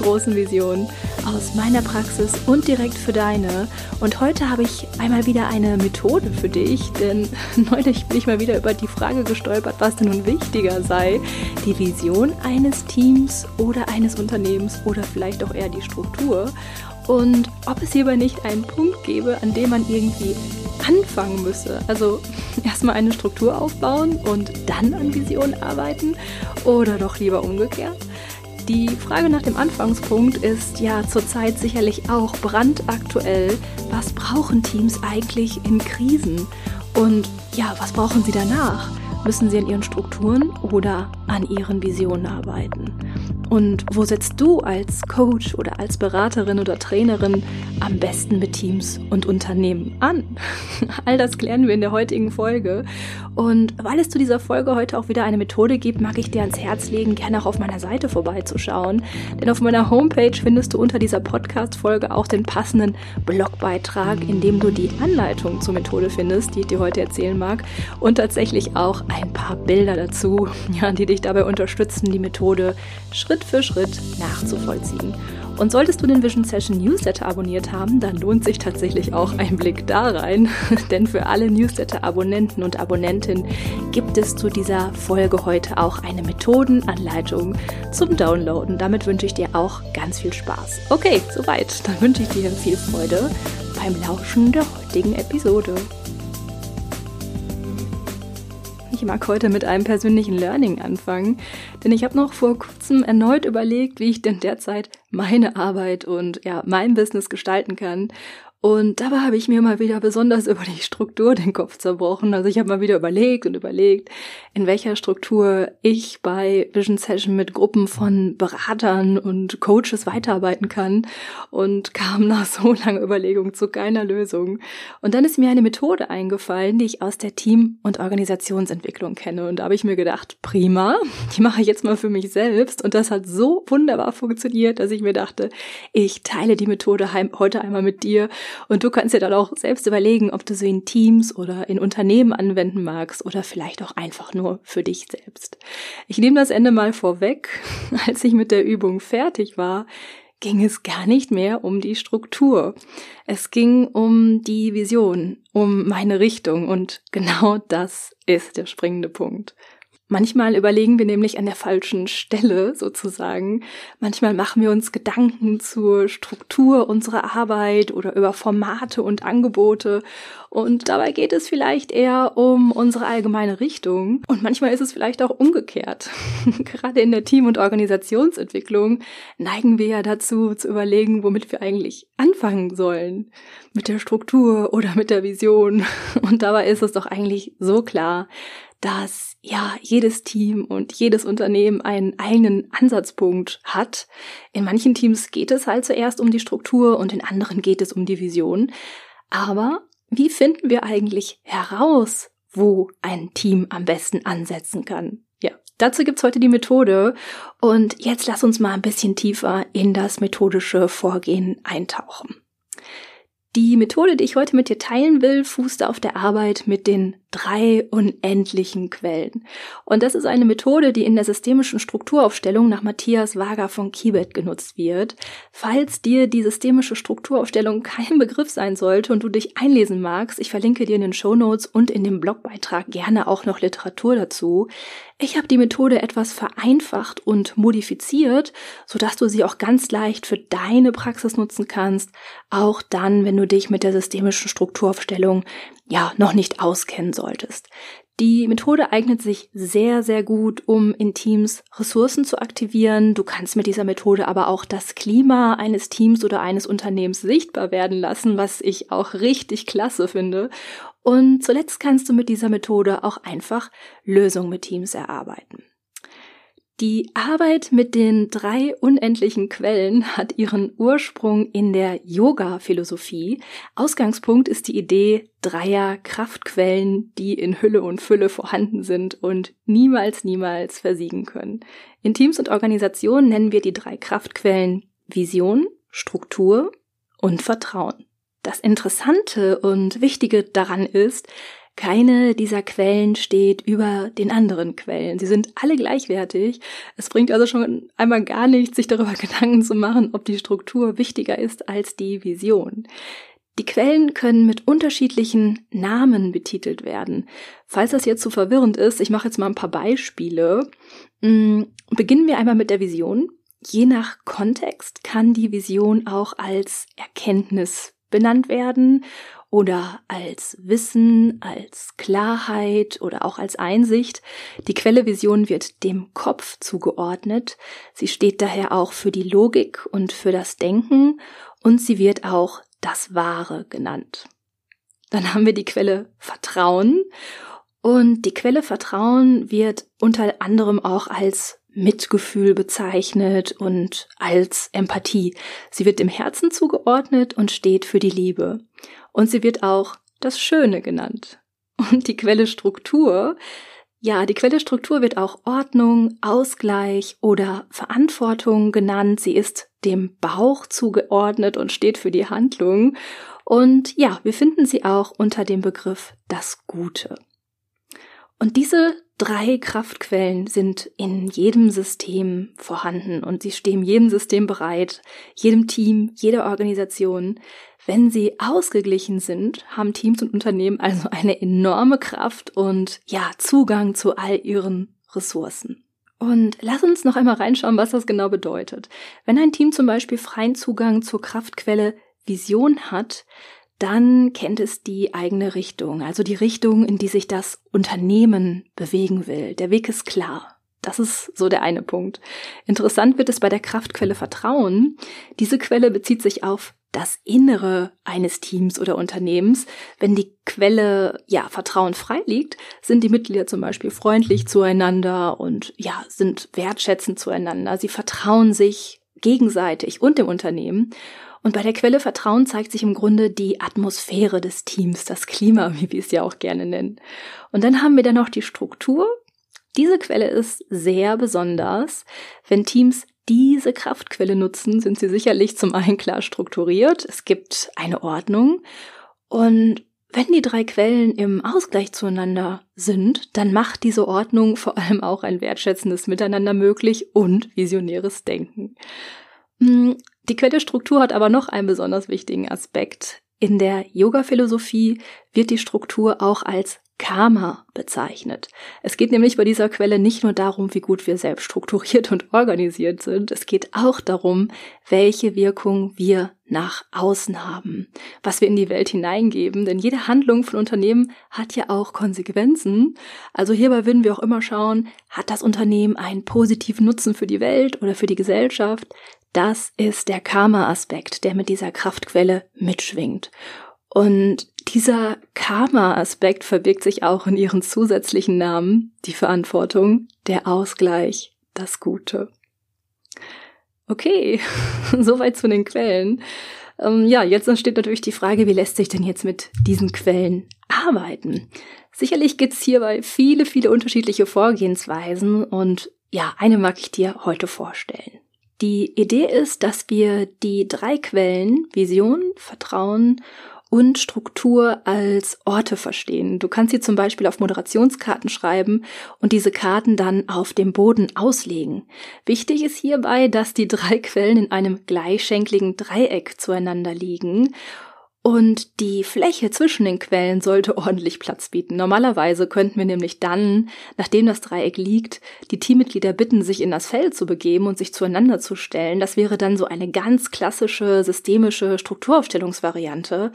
großen Visionen aus meiner Praxis und direkt für deine. Und heute habe ich einmal wieder eine Methode für dich, denn neulich bin ich mal wieder über die Frage gestolpert, was denn nun wichtiger sei, die Vision eines Teams oder eines Unternehmens oder vielleicht auch eher die Struktur und ob es hierbei nicht einen Punkt gäbe, an dem man irgendwie anfangen müsse. Also erstmal eine Struktur aufbauen und dann an Visionen arbeiten oder doch lieber umgekehrt. Die Frage nach dem Anfangspunkt ist ja zurzeit sicherlich auch brandaktuell. Was brauchen Teams eigentlich in Krisen? Und ja, was brauchen sie danach? Müssen sie an ihren Strukturen oder an ihren Visionen arbeiten? Und wo setzt du als Coach oder als Beraterin oder Trainerin am besten mit Teams und Unternehmen an? All das klären wir in der heutigen Folge. Und weil es zu dieser Folge heute auch wieder eine Methode gibt, mag ich dir ans Herz legen, gerne auch auf meiner Seite vorbeizuschauen. Denn auf meiner Homepage findest du unter dieser Podcast-Folge auch den passenden Blogbeitrag, in dem du die Anleitung zur Methode findest, die ich dir heute erzählen mag. Und tatsächlich auch ein paar Bilder dazu, ja, die dich dabei unterstützen, die Methode Schritt Schritt für Schritt nachzuvollziehen. Und solltest du den Vision Session Newsletter abonniert haben, dann lohnt sich tatsächlich auch ein Blick da rein. Denn für alle Newsletter-Abonnenten und Abonnentinnen gibt es zu dieser Folge heute auch eine Methodenanleitung zum Downloaden. Damit wünsche ich dir auch ganz viel Spaß. Okay, soweit. Dann wünsche ich dir viel Freude beim Lauschen der heutigen Episode. Ich mag heute mit einem persönlichen Learning anfangen, denn ich habe noch vor kurzem erneut überlegt, wie ich denn derzeit meine Arbeit und ja, mein Business gestalten kann. Und dabei habe ich mir mal wieder besonders über die Struktur den Kopf zerbrochen. Also ich habe mal wieder überlegt und überlegt, in welcher Struktur ich bei Vision Session mit Gruppen von Beratern und Coaches weiterarbeiten kann und kam nach so langer Überlegung zu keiner Lösung. Und dann ist mir eine Methode eingefallen, die ich aus der Team- und Organisationsentwicklung kenne. Und da habe ich mir gedacht, prima, die mache ich jetzt mal für mich selbst. Und das hat so wunderbar funktioniert, dass ich mir dachte, ich teile die Methode heute einmal mit dir und du kannst dir dann auch selbst überlegen, ob du sie in Teams oder in Unternehmen anwenden magst oder vielleicht auch einfach nur für dich selbst. Ich nehme das Ende mal vorweg. Als ich mit der Übung fertig war, ging es gar nicht mehr um die Struktur. Es ging um die Vision, um meine Richtung und genau das ist der springende Punkt. Manchmal überlegen wir nämlich an der falschen Stelle sozusagen. Manchmal machen wir uns Gedanken zur Struktur unserer Arbeit oder über Formate und Angebote. Und dabei geht es vielleicht eher um unsere allgemeine Richtung. Und manchmal ist es vielleicht auch umgekehrt. Gerade in der Team- und Organisationsentwicklung neigen wir ja dazu zu überlegen, womit wir eigentlich anfangen sollen. Mit der Struktur oder mit der Vision. Und dabei ist es doch eigentlich so klar, dass ja jedes Team und jedes Unternehmen einen eigenen Ansatzpunkt hat. In manchen Teams geht es halt zuerst um die Struktur und in anderen geht es um die Vision. Aber wie finden wir eigentlich heraus, wo ein Team am besten ansetzen kann? Ja, dazu gibt's heute die Methode und jetzt lass uns mal ein bisschen tiefer in das methodische Vorgehen eintauchen. Die Methode, die ich heute mit dir teilen will, fußt auf der Arbeit mit den drei unendlichen Quellen. Und das ist eine Methode, die in der systemischen Strukturaufstellung nach Matthias Wager von Kibet genutzt wird. Falls dir die systemische Strukturaufstellung kein Begriff sein sollte und du dich einlesen magst, ich verlinke dir in den Show Notes und in dem Blogbeitrag gerne auch noch Literatur dazu. Ich habe die Methode etwas vereinfacht und modifiziert, sodass du sie auch ganz leicht für deine Praxis nutzen kannst, auch dann, wenn du dich mit der systemischen Strukturaufstellung ja noch nicht auskennen solltest. Die Methode eignet sich sehr, sehr gut, um in Teams Ressourcen zu aktivieren. Du kannst mit dieser Methode aber auch das Klima eines Teams oder eines Unternehmens sichtbar werden lassen, was ich auch richtig klasse finde. Und zuletzt kannst du mit dieser Methode auch einfach Lösungen mit Teams erarbeiten. Die Arbeit mit den drei unendlichen Quellen hat ihren Ursprung in der Yoga-Philosophie. Ausgangspunkt ist die Idee dreier Kraftquellen, die in Hülle und Fülle vorhanden sind und niemals, niemals versiegen können. In Teams und Organisationen nennen wir die drei Kraftquellen Vision, Struktur und Vertrauen. Das Interessante und Wichtige daran ist, keine dieser Quellen steht über den anderen Quellen. Sie sind alle gleichwertig. Es bringt also schon einmal gar nichts, sich darüber Gedanken zu machen, ob die Struktur wichtiger ist als die Vision. Die Quellen können mit unterschiedlichen Namen betitelt werden. Falls das jetzt zu so verwirrend ist, ich mache jetzt mal ein paar Beispiele. Mm, beginnen wir einmal mit der Vision. Je nach Kontext kann die Vision auch als Erkenntnis benannt werden oder als Wissen, als Klarheit oder auch als Einsicht. Die Quelle Vision wird dem Kopf zugeordnet. Sie steht daher auch für die Logik und für das Denken und sie wird auch das Wahre genannt. Dann haben wir die Quelle Vertrauen und die Quelle Vertrauen wird unter anderem auch als Mitgefühl bezeichnet und als Empathie. Sie wird dem Herzen zugeordnet und steht für die Liebe. Und sie wird auch das Schöne genannt. Und die Quelle Struktur, ja, die Quelle Struktur wird auch Ordnung, Ausgleich oder Verantwortung genannt. Sie ist dem Bauch zugeordnet und steht für die Handlung. Und ja, wir finden sie auch unter dem Begriff das Gute. Und diese drei Kraftquellen sind in jedem System vorhanden und sie stehen jedem System bereit, jedem Team, jeder Organisation. Wenn sie ausgeglichen sind, haben Teams und Unternehmen also eine enorme Kraft und ja, Zugang zu all ihren Ressourcen. Und lass uns noch einmal reinschauen, was das genau bedeutet. Wenn ein Team zum Beispiel freien Zugang zur Kraftquelle Vision hat, dann kennt es die eigene Richtung, also die Richtung, in die sich das Unternehmen bewegen will. Der Weg ist klar. Das ist so der eine Punkt. Interessant wird es bei der Kraftquelle Vertrauen. Diese Quelle bezieht sich auf das Innere eines Teams oder Unternehmens. Wenn die Quelle, ja, Vertrauen frei liegt, sind die Mitglieder zum Beispiel freundlich zueinander und, ja, sind wertschätzend zueinander. Sie vertrauen sich gegenseitig und dem Unternehmen. Und bei der Quelle Vertrauen zeigt sich im Grunde die Atmosphäre des Teams, das Klima, wie wir es ja auch gerne nennen. Und dann haben wir dann noch die Struktur. Diese Quelle ist sehr besonders. Wenn Teams diese Kraftquelle nutzen, sind sie sicherlich zum einen klar strukturiert. Es gibt eine Ordnung. Und wenn die drei Quellen im Ausgleich zueinander sind, dann macht diese Ordnung vor allem auch ein wertschätzendes Miteinander möglich und visionäres Denken. Die Quellestruktur hat aber noch einen besonders wichtigen Aspekt. In der Yoga-Philosophie wird die Struktur auch als Karma bezeichnet. Es geht nämlich bei dieser Quelle nicht nur darum, wie gut wir selbst strukturiert und organisiert sind, es geht auch darum, welche Wirkung wir nach außen haben, was wir in die Welt hineingeben, denn jede Handlung von Unternehmen hat ja auch Konsequenzen. Also hierbei würden wir auch immer schauen, hat das Unternehmen einen positiven Nutzen für die Welt oder für die Gesellschaft? Das ist der Karma-Aspekt, der mit dieser Kraftquelle mitschwingt. Und dieser Karma-Aspekt verbirgt sich auch in ihren zusätzlichen Namen, die Verantwortung, der Ausgleich, das Gute. Okay, soweit zu den Quellen. Ähm, ja, jetzt entsteht natürlich die Frage, wie lässt sich denn jetzt mit diesen Quellen arbeiten? Sicherlich gibt's hierbei viele, viele unterschiedliche Vorgehensweisen und ja, eine mag ich dir heute vorstellen. Die Idee ist, dass wir die drei Quellen Vision, Vertrauen und Struktur als Orte verstehen. Du kannst sie zum Beispiel auf Moderationskarten schreiben und diese Karten dann auf dem Boden auslegen. Wichtig ist hierbei, dass die drei Quellen in einem gleichschenkligen Dreieck zueinander liegen und die Fläche zwischen den Quellen sollte ordentlich Platz bieten. Normalerweise könnten wir nämlich dann, nachdem das Dreieck liegt, die Teammitglieder bitten, sich in das Feld zu begeben und sich zueinander zu stellen. Das wäre dann so eine ganz klassische systemische Strukturaufstellungsvariante.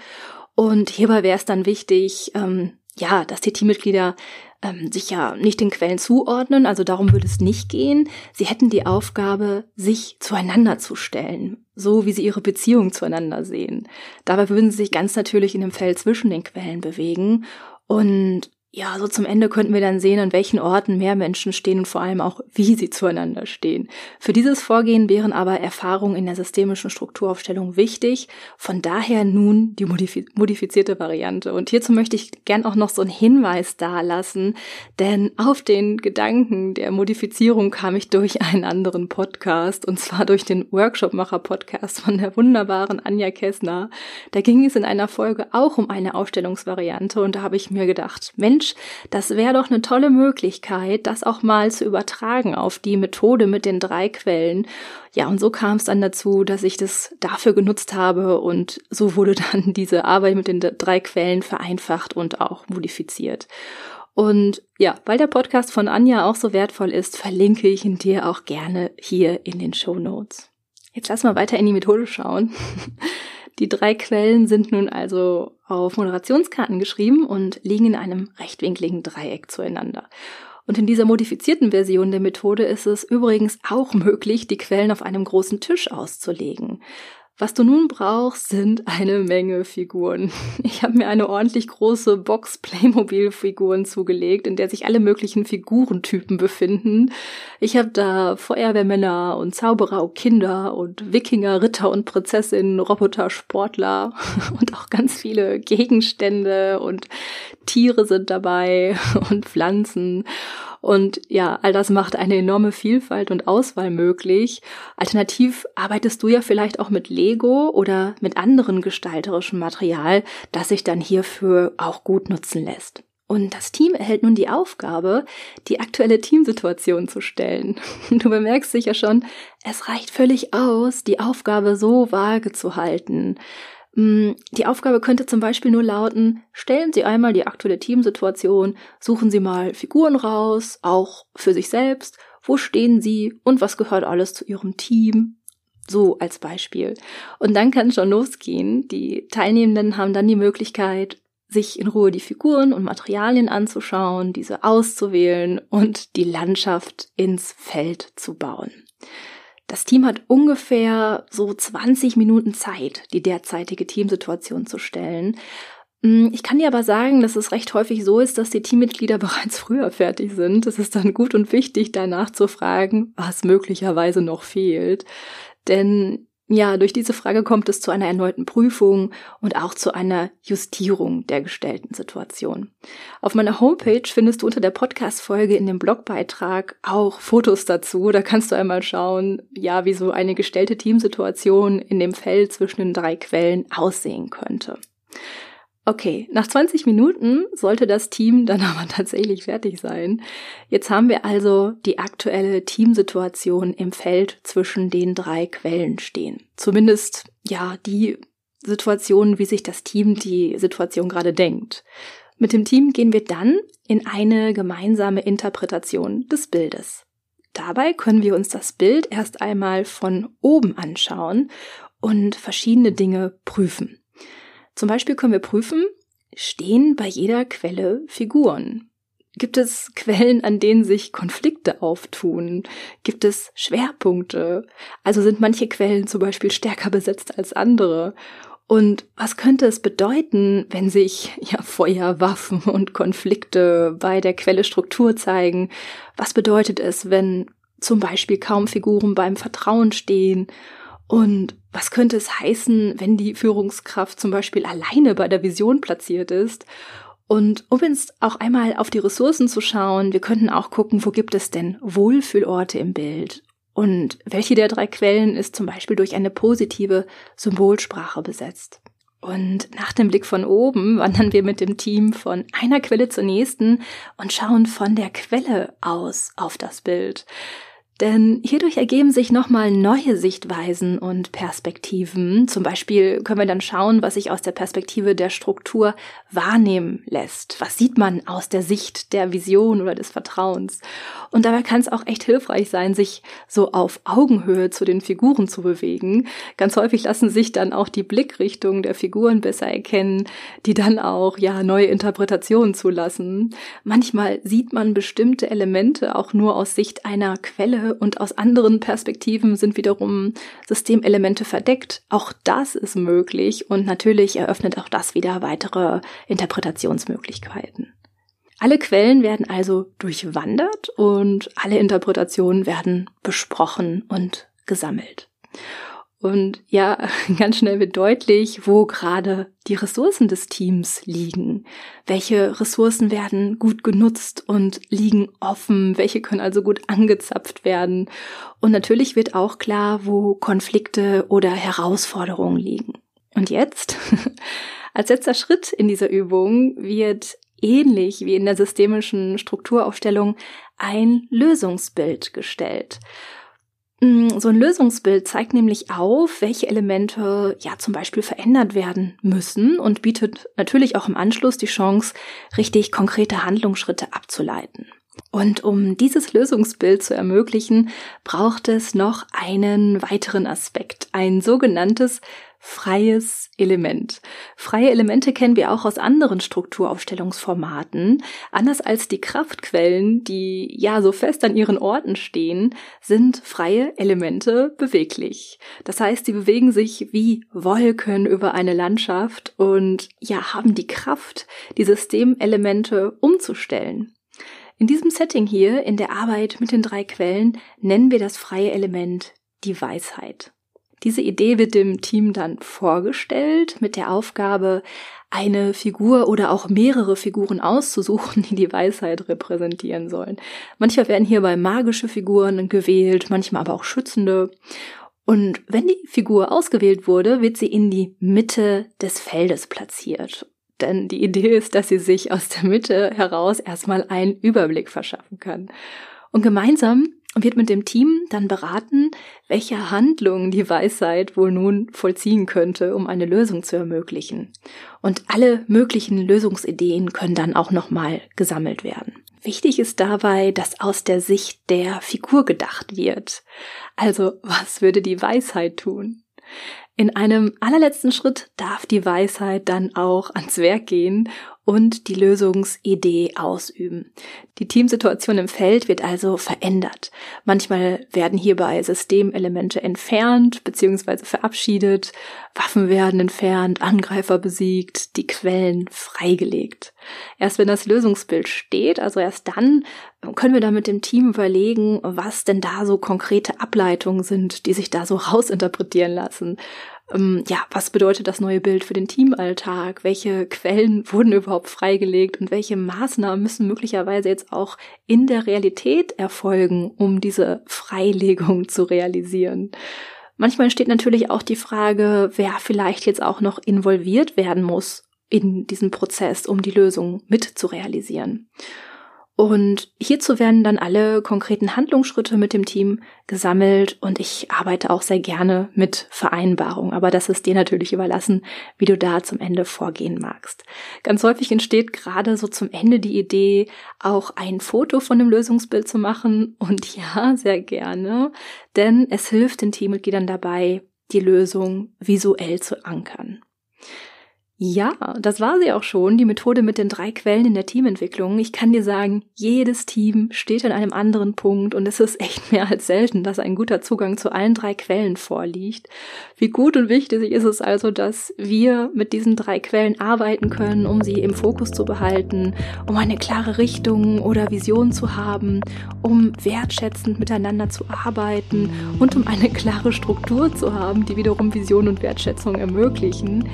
Und hierbei wäre es dann wichtig, ähm, ja, dass die Teammitglieder ähm, sich ja nicht den Quellen zuordnen, also darum würde es nicht gehen. Sie hätten die Aufgabe, sich zueinander zu stellen, so wie sie ihre Beziehung zueinander sehen. Dabei würden sie sich ganz natürlich in dem Feld zwischen den Quellen bewegen und ja, so zum Ende könnten wir dann sehen, an welchen Orten mehr Menschen stehen und vor allem auch, wie sie zueinander stehen. Für dieses Vorgehen wären aber Erfahrungen in der systemischen Strukturaufstellung wichtig. Von daher nun die modifizierte Variante. Und hierzu möchte ich gern auch noch so einen Hinweis dalassen, denn auf den Gedanken der Modifizierung kam ich durch einen anderen Podcast, und zwar durch den Workshopmacher-Podcast von der wunderbaren Anja Kessner. Da ging es in einer Folge auch um eine Aufstellungsvariante und da habe ich mir gedacht, Mensch, Mensch, das wäre doch eine tolle Möglichkeit, das auch mal zu übertragen auf die Methode mit den drei Quellen. Ja, und so kam es dann dazu, dass ich das dafür genutzt habe und so wurde dann diese Arbeit mit den drei Quellen vereinfacht und auch modifiziert. Und ja, weil der Podcast von Anja auch so wertvoll ist, verlinke ich ihn dir auch gerne hier in den Show Notes. Jetzt lass mal weiter in die Methode schauen. Die drei Quellen sind nun also auf Moderationskarten geschrieben und liegen in einem rechtwinkligen Dreieck zueinander. Und in dieser modifizierten Version der Methode ist es übrigens auch möglich, die Quellen auf einem großen Tisch auszulegen. Was du nun brauchst, sind eine Menge Figuren. Ich habe mir eine ordentlich große Box Playmobil-Figuren zugelegt, in der sich alle möglichen Figurentypen befinden. Ich habe da Feuerwehrmänner und Zauberer und Kinder und Wikinger, Ritter und Prinzessinnen, Roboter, Sportler und auch ganz viele Gegenstände und Tiere sind dabei und Pflanzen. Und ja, all das macht eine enorme Vielfalt und Auswahl möglich. Alternativ arbeitest du ja vielleicht auch mit Lego oder mit anderen gestalterischem Material, das sich dann hierfür auch gut nutzen lässt. Und das Team erhält nun die Aufgabe, die aktuelle Teamsituation zu stellen. Du bemerkst sicher schon, es reicht völlig aus, die Aufgabe so vage zu halten. Mm, die Aufgabe könnte zum Beispiel nur lauten, stellen Sie einmal die aktuelle Teamsituation, suchen Sie mal Figuren raus, auch für sich selbst, wo stehen Sie und was gehört alles zu Ihrem Team. So als Beispiel. Und dann kann schon losgehen. Die Teilnehmenden haben dann die Möglichkeit, sich in Ruhe die Figuren und Materialien anzuschauen, diese auszuwählen und die Landschaft ins Feld zu bauen. Das Team hat ungefähr so 20 Minuten Zeit, die derzeitige Teamsituation zu stellen. Mm, ich kann dir aber sagen, dass es recht häufig so ist, dass die Teammitglieder bereits früher fertig sind. Es ist dann gut und wichtig, danach zu fragen, was möglicherweise noch fehlt. Denn ja, durch diese Frage kommt es zu einer erneuten Prüfung und auch zu einer Justierung der gestellten Situation. Auf meiner Homepage findest du unter der Podcast-Folge in dem Blogbeitrag auch Fotos dazu. Da kannst du einmal schauen, ja, wie so eine gestellte Teamsituation in dem Feld zwischen den drei Quellen aussehen könnte. Okay, nach 20 Minuten sollte das Team dann aber tatsächlich fertig sein. Jetzt haben wir also die aktuelle Teamsituation im Feld zwischen den drei Quellen stehen. Zumindest, ja, die Situation, wie sich das Team die Situation gerade denkt. Mit dem Team gehen wir dann in eine gemeinsame Interpretation des Bildes. Dabei können wir uns das Bild erst einmal von oben anschauen und verschiedene Dinge prüfen. Zum Beispiel können wir prüfen, stehen bei jeder Quelle Figuren? Gibt es Quellen, an denen sich Konflikte auftun? Gibt es Schwerpunkte? Also sind manche Quellen zum Beispiel stärker besetzt als andere? Und was könnte es bedeuten, wenn sich ja Feuer, Waffen und Konflikte bei der Quelle Struktur zeigen? Was bedeutet es, wenn zum Beispiel kaum Figuren beim Vertrauen stehen? Und was könnte es heißen, wenn die Führungskraft zum Beispiel alleine bei der Vision platziert ist? Und um jetzt auch einmal auf die Ressourcen zu schauen, wir könnten auch gucken, wo gibt es denn Wohlfühlorte im Bild? Und welche der drei Quellen ist zum Beispiel durch eine positive Symbolsprache besetzt? Und nach dem Blick von oben wandern wir mit dem Team von einer Quelle zur nächsten und schauen von der Quelle aus auf das Bild. Denn hierdurch ergeben sich nochmal neue Sichtweisen und Perspektiven. Zum Beispiel können wir dann schauen, was sich aus der Perspektive der Struktur wahrnehmen lässt. Was sieht man aus der Sicht der Vision oder des Vertrauens? Und dabei kann es auch echt hilfreich sein, sich so auf Augenhöhe zu den Figuren zu bewegen. Ganz häufig lassen sich dann auch die Blickrichtungen der Figuren besser erkennen, die dann auch, ja, neue Interpretationen zulassen. Manchmal sieht man bestimmte Elemente auch nur aus Sicht einer Quelle und aus anderen Perspektiven sind wiederum Systemelemente verdeckt. Auch das ist möglich und natürlich eröffnet auch das wieder weitere Interpretationsmöglichkeiten. Alle Quellen werden also durchwandert und alle Interpretationen werden besprochen und gesammelt. Und ja, ganz schnell wird deutlich, wo gerade die Ressourcen des Teams liegen. Welche Ressourcen werden gut genutzt und liegen offen? Welche können also gut angezapft werden? Und natürlich wird auch klar, wo Konflikte oder Herausforderungen liegen. Und jetzt, als letzter Schritt in dieser Übung, wird ähnlich wie in der systemischen Strukturaufstellung ein Lösungsbild gestellt. Mm, so ein Lösungsbild zeigt nämlich auf, welche Elemente ja zum Beispiel verändert werden müssen und bietet natürlich auch im Anschluss die Chance, richtig konkrete Handlungsschritte abzuleiten. Und um dieses Lösungsbild zu ermöglichen, braucht es noch einen weiteren Aspekt, ein sogenanntes freies Element. Freie Elemente kennen wir auch aus anderen Strukturaufstellungsformaten. Anders als die Kraftquellen, die ja so fest an ihren Orten stehen, sind freie Elemente beweglich. Das heißt, sie bewegen sich wie Wolken über eine Landschaft und ja, haben die Kraft, die Systemelemente umzustellen. In diesem Setting hier, in der Arbeit mit den drei Quellen, nennen wir das freie Element die Weisheit. Diese Idee wird dem Team dann vorgestellt mit der Aufgabe, eine Figur oder auch mehrere Figuren auszusuchen, die die Weisheit repräsentieren sollen. Manchmal werden hierbei magische Figuren gewählt, manchmal aber auch schützende. Und wenn die Figur ausgewählt wurde, wird sie in die Mitte des Feldes platziert. Denn die Idee ist, dass sie sich aus der Mitte heraus erstmal einen Überblick verschaffen kann. Und gemeinsam wird mit dem Team dann beraten, welche Handlungen die Weisheit wohl nun vollziehen könnte, um eine Lösung zu ermöglichen. Und alle möglichen Lösungsideen können dann auch nochmal gesammelt werden. Wichtig ist dabei, dass aus der Sicht der Figur gedacht wird. Also, was würde die Weisheit tun? In einem allerletzten Schritt darf die Weisheit dann auch ans Werk gehen und die Lösungsidee ausüben. Die Teamsituation im Feld wird also verändert. Manchmal werden hierbei Systemelemente entfernt bzw. verabschiedet, Waffen werden entfernt, Angreifer besiegt, die Quellen freigelegt. Erst wenn das Lösungsbild steht, also erst dann, können wir da mit dem Team überlegen, was denn da so konkrete Ableitungen sind, die sich da so rausinterpretieren lassen ähm, ja, was bedeutet das neue Bild für den Teamalltag? Welche Quellen wurden überhaupt freigelegt und welche Maßnahmen müssen möglicherweise jetzt auch in der Realität erfolgen, um diese Freilegung zu realisieren? Manchmal steht natürlich auch die Frage, wer vielleicht jetzt auch noch involviert werden muss in diesen Prozess, um die Lösung mit zu realisieren. Und hierzu werden dann alle konkreten Handlungsschritte mit dem Team gesammelt und ich arbeite auch sehr gerne mit Vereinbarung, aber das ist dir natürlich überlassen, wie du da zum Ende vorgehen magst. Ganz häufig entsteht gerade so zum Ende die Idee, auch ein Foto von dem Lösungsbild zu machen und ja, sehr gerne, denn es hilft den Teammitgliedern dabei, die Lösung visuell zu ankern. Ja, das war sie auch schon, die Methode mit den drei Quellen in der Teamentwicklung. Ich kann dir sagen, jedes Team steht an einem anderen Punkt und es ist echt mehr als selten, dass ein guter Zugang zu allen drei Quellen vorliegt. Wie gut und wichtig ist es also, dass wir mit diesen drei Quellen arbeiten können, um sie im Fokus zu behalten, um eine klare Richtung oder Vision zu haben, um wertschätzend miteinander zu arbeiten und um eine klare Struktur zu haben, die wiederum Vision und Wertschätzung ermöglichen.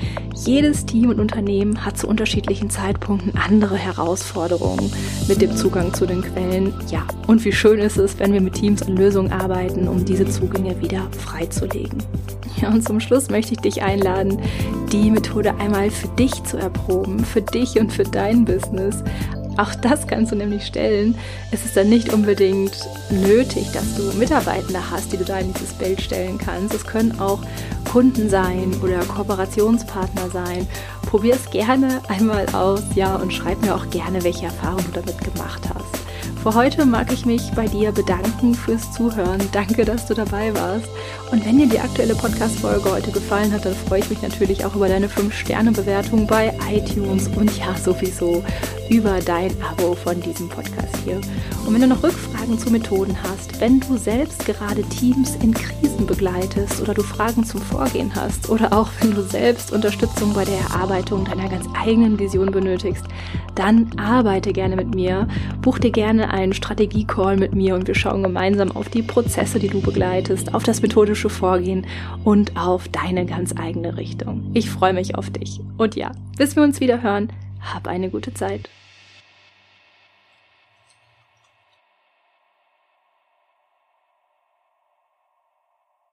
Jedes Team und Unternehmen hat zu unterschiedlichen Zeitpunkten andere Herausforderungen mit dem Zugang zu den Quellen. Ja, und wie schön ist es, wenn wir mit Teams an Lösungen arbeiten, um diese Zugänge wieder freizulegen. Ja, und zum Schluss möchte ich dich einladen, die Methode einmal für dich zu erproben, für dich und für dein Business. Auch das kannst du nämlich stellen. Es ist dann nicht unbedingt nötig, dass du Mitarbeitende hast, die du da in dieses Bild stellen kannst. Es können auch Kunden sein oder Kooperationspartner sein. Probier es gerne einmal aus, ja, und schreib mir auch gerne, welche Erfahrungen du damit gemacht hast. Für heute mag ich mich bei dir bedanken fürs Zuhören. Danke, dass du dabei warst. Und wenn dir die aktuelle Podcast-Folge heute gefallen hat, dann freue ich mich natürlich auch über deine 5-Sterne-Bewertung bei iTunes und ja, sowieso über dein Abo von diesem Podcast hier. Und wenn du noch Rückfragen Fragen zu Methoden hast, wenn du selbst gerade Teams in Krisen begleitest oder du Fragen zum Vorgehen hast oder auch wenn du selbst Unterstützung bei der Erarbeitung deiner ganz eigenen Vision benötigst, dann arbeite gerne mit mir, buch dir gerne einen Strategie-Call mit mir und wir schauen gemeinsam auf die Prozesse, die du begleitest, auf das methodische Vorgehen und auf deine ganz eigene Richtung. Ich freue mich auf dich. Und ja, bis wir uns wieder hören, hab eine gute Zeit.